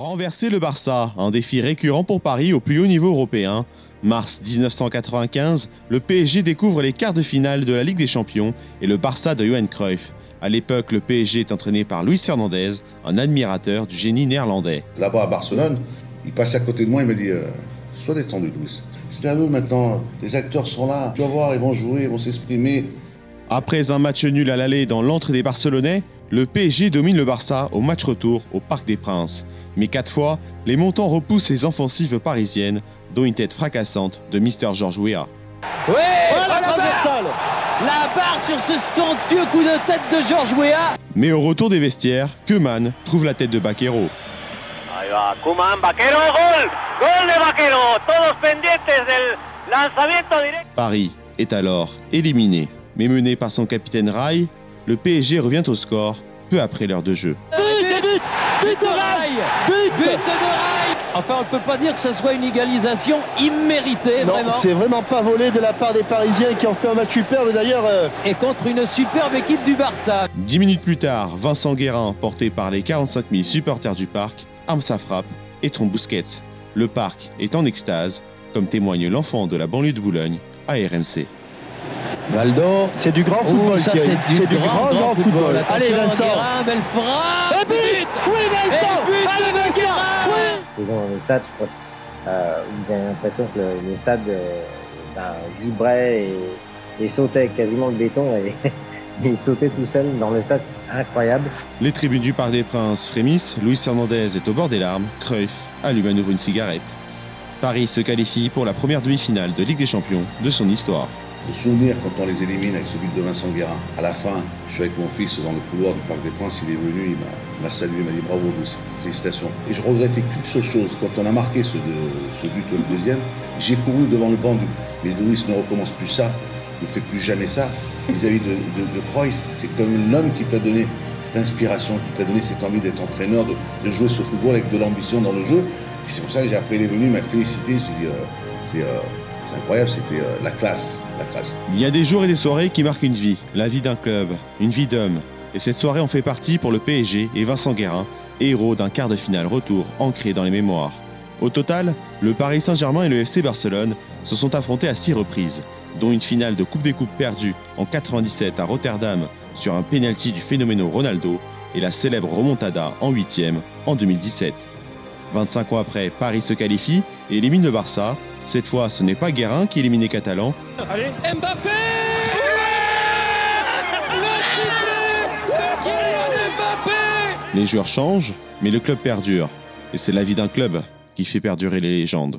Renverser le Barça, un défi récurrent pour Paris au plus haut niveau européen. Mars 1995, le PSG découvre les quarts de finale de la Ligue des Champions et le Barça de Johan Cruyff. À l'époque, le PSG est entraîné par Luis Fernandez, un admirateur du génie néerlandais. Là-bas à Barcelone, il passait à côté de moi, il m'a dit euh, Sois détendu, Luis. C'est à eux maintenant, les acteurs sont là, tu vas voir, ils vont jouer, ils vont s'exprimer. Après un match nul à l'aller dans l'entre des Barcelonais, le PSG domine le Barça au match retour au Parc des Princes. Mais quatre fois, les montants repoussent les offensives parisiennes, dont une tête fracassante de Mister Georges Weah. Oui, la barre sur ce coup de tête de Georges Weah Mais au retour des vestiaires, Keman trouve la tête de Baquero. Ahí va, Kuman, Vaquero, gol Gol de Vaquero Todos pendientes del lanzamiento directo Paris est alors éliminé. Mais mené par son capitaine Rai, le PSG revient au score peu après l'heure de jeu. But, but, but de rail But, but de rail Enfin, on ne peut pas dire que ce soit une égalisation imméritée, Non, vraiment. c'est vraiment pas volé de la part des Parisiens qui ont fait un match superbe. D'ailleurs, euh, Et contre une superbe équipe du Barça. Dix minutes plus tard, Vincent Guérin, porté par les 45 000 supporters du parc, arme sa frappe et trompe Busquets. Le parc est en extase, comme témoigne l'enfant de la banlieue de Boulogne à RMC. Valdo. c'est du grand Oh, football. ça Thierry. c'est du, du grand, grand football. Allez, Vincent. Guérin, belle frappe Et but Oui, Vincent Et but Allez, Vincent Oui dans le stade, je crois que euh, vous avez l'impression que le, le stade euh, ben, vibrait et, et sautait quasiment le béton et il sautait tout seul dans le stade, c'est incroyable. Les tribunes du Parc des Princes frémissent, Luis Fernandez est au bord des larmes, Cruyff allume à nouveau une cigarette. Paris se qualifie pour la première demi-finale de Ligue des Champions de son histoire. Le souvenir quand on les élimine avec ce but de Vincent Guérin. À la fin, je suis avec mon fils dans le couloir du Parc des Princes, il est venu, il m'a- salué, il m'a dit bravo, félicitations. Et je regrettais qu'une seule chose, quand on a marqué ce, but le deuxième, j'ai couru devant le banc du. Mais Louis ne recommence plus ça, ne fait plus jamais ça vis-à-vis de, de, Cruyff. C'est comme l'homme qui t'a donné cette inspiration, qui t'a donné cette envie d'être entraîneur, de, jouer ce football avec de l'ambition dans le jeu. Et c'est pour ça que j'ai après il est venu, il m'a félicité, j'ai dit euh, c'est euh, c'est incroyable, c'était euh, la classe, la classe. Il y a des jours et des soirées qui marquent une vie, la vie d'un club, une vie d'homme. Et cette soirée en fait partie pour le PSG et Vincent Guérin, héros d'un quart de finale retour ancré dans les mémoires. Au total, le Paris Saint-Germain et le FC Barcelone se sont affrontés à six reprises, dont une finale de Coupe des Coupes perdue en 97 à Rotterdam sur un pénalty du phénoméno Ronaldo et la célèbre remontada en huitième en 2017. 25 ans après, Paris se qualifie et élimine le Barça. Cette fois, ce n'est pas Guérin qui élimine les Catalans, Kylian Mbappé Les joueurs changent, mais le club perdure. Et c'est la vie d'un club qui fait perdurer les légendes.